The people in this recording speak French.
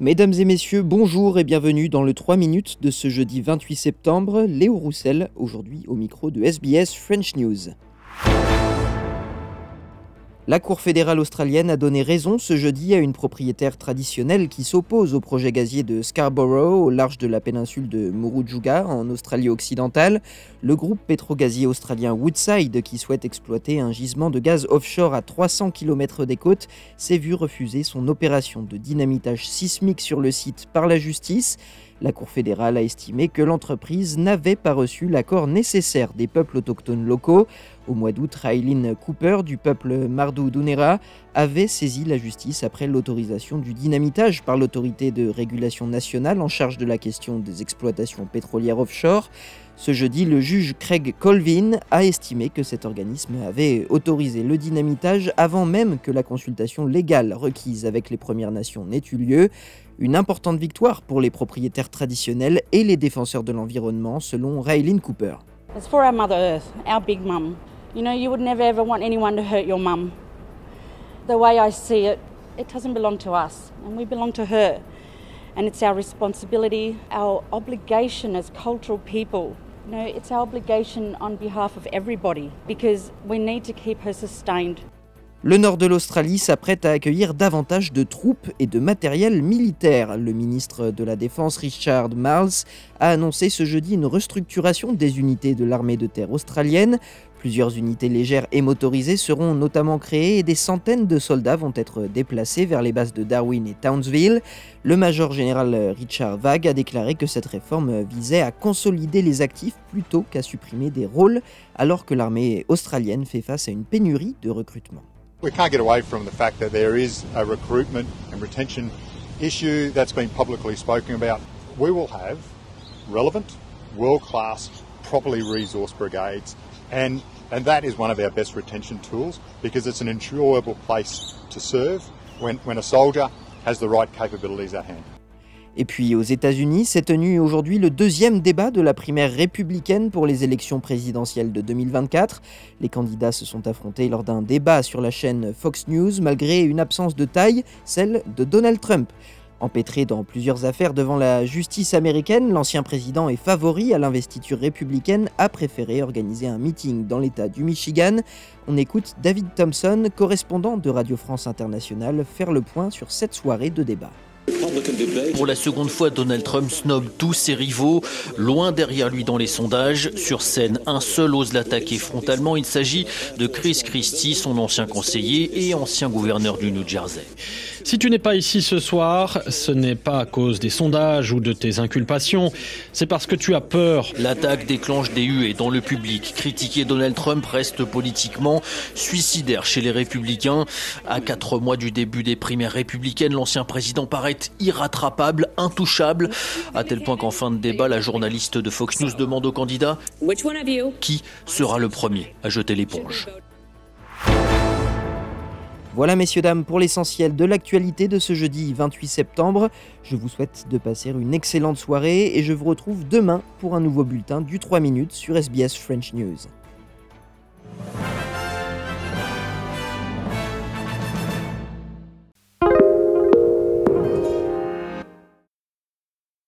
Mesdames et messieurs, bonjour et bienvenue dans le 3 minutes de ce jeudi 28 septembre. Léo Roussel, aujourd'hui au micro de SBS French News. La Cour fédérale australienne a donné raison ce jeudi à une propriétaire traditionnelle qui s'oppose au projet gazier de Scarborough au large de la péninsule de Murujuga en Australie occidentale. Le groupe pétrogazier australien Woodside, qui souhaite exploiter un gisement de gaz offshore à 300 km des côtes, s'est vu refuser son opération de dynamitage sismique sur le site par la justice. La Cour fédérale a estimé que l'entreprise n'avait pas reçu l'accord nécessaire des peuples autochtones locaux. Au mois d'août, Raylene Cooper du peuple Mardou Dunera avait saisi la justice après l'autorisation du dynamitage par l'autorité de régulation nationale en charge de la question des exploitations pétrolières offshore. Ce jeudi, le juge Craig Colvin a estimé que cet organisme avait autorisé le dynamitage avant même que la consultation légale requise avec les Premières Nations n'ait eu lieu. Une importante victoire pour les propriétaires traditionnels et les défenseurs de l'environnement, selon Raylene Cooper. It's for our Mother Earth, our big mum. You know, you would never ever want anyone to hurt your mum. The way I see it, it doesn't belong to us, and we belong to her. And it's our responsibility, our obligation as cultural people. You know, it's our obligation on behalf of everybody because we need to keep her sustained. Le nord de l'Australie s'apprête à accueillir davantage de troupes et de matériel militaire. Le ministre de la Défense Richard Marles a annoncé ce jeudi une restructuration des unités de l'armée de terre australienne. Plusieurs unités légères et motorisées seront notamment créées et des centaines de soldats vont être déplacés vers les bases de Darwin et Townsville. Le major général Richard Vague a déclaré que cette réforme visait à consolider les actifs plutôt qu'à supprimer des rôles, alors que l'armée australienne fait face à une pénurie de recrutement. We can't get away from the fact that there is a recruitment and retention issue that's been publicly spoken about. We will have relevant, world class, properly resourced brigades, and, and that is one of our best retention tools because it's an enjoyable place to serve when, when a soldier has the right capabilities at hand. Et puis aux États-Unis s'est tenu aujourd'hui le deuxième débat de la primaire républicaine pour les élections présidentielles de 2024. Les candidats se sont affrontés lors d'un débat sur la chaîne Fox News malgré une absence de taille, celle de Donald Trump. Empêtré dans plusieurs affaires devant la justice américaine, l'ancien président et favori à l'investiture républicaine a préféré organiser un meeting dans l'État du Michigan. On écoute David Thompson, correspondant de Radio France Internationale, faire le point sur cette soirée de débat? Pour la seconde fois, Donald Trump snob tous ses rivaux, loin derrière lui dans les sondages. Sur scène, un seul ose l'attaquer frontalement. Il s'agit de Chris Christie, son ancien conseiller et ancien gouverneur du New Jersey. Si tu n'es pas ici ce soir, ce n'est pas à cause des sondages ou de tes inculpations, c'est parce que tu as peur. L'attaque déclenche des huées dans le public. Critiquer Donald Trump reste politiquement suicidaire chez les républicains. À quatre mois du début des primaires républicaines, l'ancien président paraît irrattrapable, intouchable, à tel point qu'en fin de débat, la journaliste de Fox News demande au candidat qui sera le premier à jeter l'éponge. Voilà messieurs dames pour l'essentiel de l'actualité de ce jeudi 28 septembre. Je vous souhaite de passer une excellente soirée et je vous retrouve demain pour un nouveau bulletin du 3 minutes sur SBS French News.